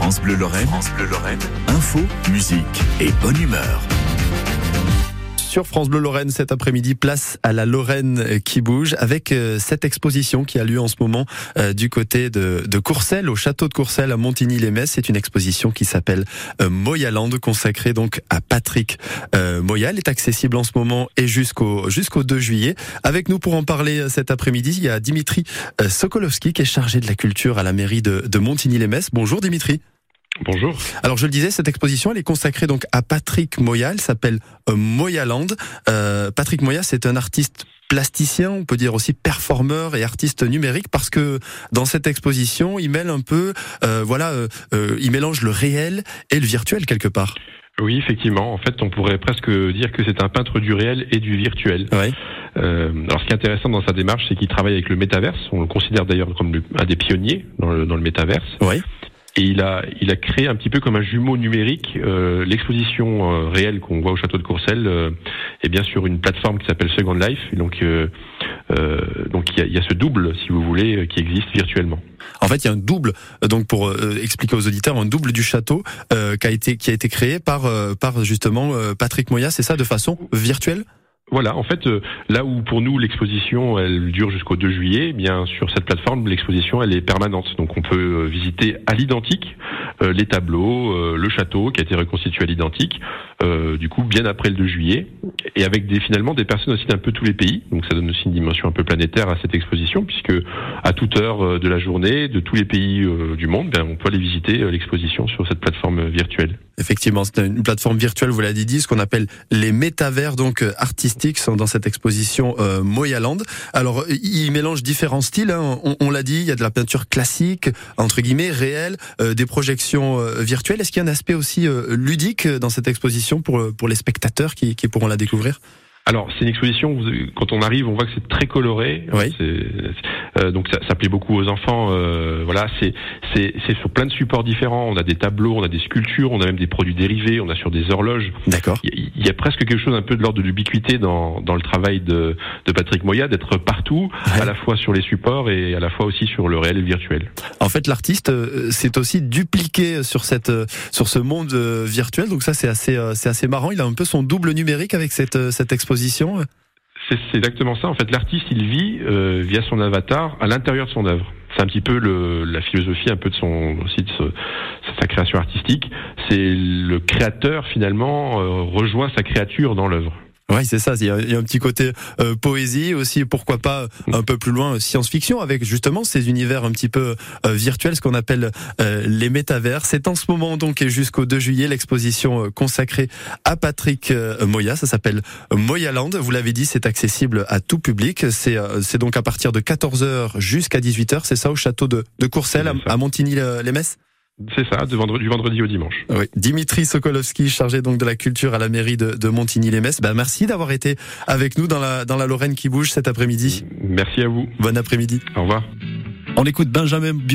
France Bleu Lorraine, France Bleu Lorraine, info, musique et bonne humeur sur France Bleu Lorraine cet après-midi, place à la Lorraine qui bouge avec euh, cette exposition qui a lieu en ce moment euh, du côté de, de Courcelles, au château de Courcelles à Montigny-les-Metz. C'est une exposition qui s'appelle euh, Moyaland, consacrée donc à Patrick Moya. Elle est accessible en ce moment et jusqu'au jusqu'au 2 juillet. Avec nous pour en parler cet après-midi, il y a Dimitri Sokolowski qui est chargé de la culture à la mairie de, de Montigny-les-Metz. Bonjour Dimitri. Bonjour. Alors je le disais, cette exposition elle est consacrée donc à Patrick Moya. Elle s'appelle euh, Moyaland. Euh, Patrick Moya, c'est un artiste plasticien, on peut dire aussi performeur et artiste numérique, parce que dans cette exposition, il mêle un peu, euh, voilà, euh, il mélange le réel et le virtuel quelque part. Oui, effectivement. En fait, on pourrait presque dire que c'est un peintre du réel et du virtuel. Ouais. Euh, alors, ce qui est intéressant dans sa démarche, c'est qu'il travaille avec le métaverse. On le considère d'ailleurs comme un des pionniers dans le, dans le métaverse. Oui et il a, il a créé un petit peu comme un jumeau numérique euh, l'exposition euh, réelle qu'on voit au château de Courcelles euh, est bien sur une plateforme qui s'appelle Second Life. Et donc, euh, donc il y, a, il y, a, ce double, si vous voulez, qui existe virtuellement. En fait, il y a un double, donc pour expliquer aux auditeurs, un double du château qui a été qui a été créé par par justement Patrick Moya. C'est ça, de façon virtuelle? Voilà, en fait, euh, là où pour nous l'exposition elle dure jusqu'au 2 juillet, eh bien sur cette plateforme l'exposition elle est permanente, donc on peut euh, visiter à l'identique euh, les tableaux, le château qui a été reconstitué à l'identique, du coup bien après le 2 juillet, et avec des finalement des personnes aussi d'un peu tous les pays, donc ça donne aussi une dimension un peu planétaire à cette exposition puisque à toute heure de la journée, de tous les pays du monde, ben, on peut aller visiter l'exposition sur cette plateforme virtuelle. Effectivement, c'est une plateforme virtuelle, vous l'avez dit, ce qu'on appelle les métavers donc artistiques sont dans cette exposition euh, Moyaland. Alors, il mélange différents styles. Hein. On, l'a dit, il y a de la peinture classique, entre guillemets, réelle, euh, des projections euh, virtuelles. Est-ce qu'il y a un aspect aussi euh, ludique dans cette exposition pour pour les spectateurs qui, qui pourront la découvrir? Alors c'est une exposition. Quand on arrive, on voit que c'est très coloré. Oui. Euh, donc ça, ça, plaît beaucoup aux enfants. Euh, voilà, c'est c'est sur plein de supports différents. On a des tableaux, on a des sculptures, on a même des produits dérivés, on a sur des horloges. D'accord. Il y, a presque quelque chose un peu de l'ordre de l'ubiquité dans dans le travail de de Patrick Moya d'être partout, à la fois sur les supports et à la fois aussi sur le réel et le virtuel. En fait, l'artiste c'est euh, aussi dupliqué sur cette sur ce monde virtuel. Donc ça c'est assez c'est assez marrant. Il a un peu son double numérique avec cette cette exposition c'est exactement ça. En fait, l'artiste, il vit euh, via son avatar à l'intérieur de son œuvre. C'est un petit peu le, la philosophie un peu de son aussi de, sa création artistique. C'est le créateur finalement euh, rejoint sa créature dans l'œuvre. Oui, c'est ça. Il y, a, un petit côté euh, poésie aussi, pourquoi pas un peu plus loin science-fiction avec justement ces univers un petit peu euh, virtuels, ce qu'on appelle euh, les métavers. C'est en ce moment donc jusqu'au 2 juillet l'exposition consacrée à Patrick Moya. Ça s'appelle Moyaland. Vous l'avez dit, c'est accessible à tout public. C'est c'est donc à partir de 14h jusqu'à 18h. C'est ça au château de, de Courcelles à, à Montigny-les-Messes. C'est ça, du vendredi au dimanche. Oui. Dimitri Sokolowski, chargé donc de la culture à la mairie de, de Montigny-les-Metz. Ben, merci d'avoir été avec nous dans la, dans la Lorraine qui bouge cet après-midi. Merci à vous. Bon après-midi. Au revoir. On écoute Benjamin Bio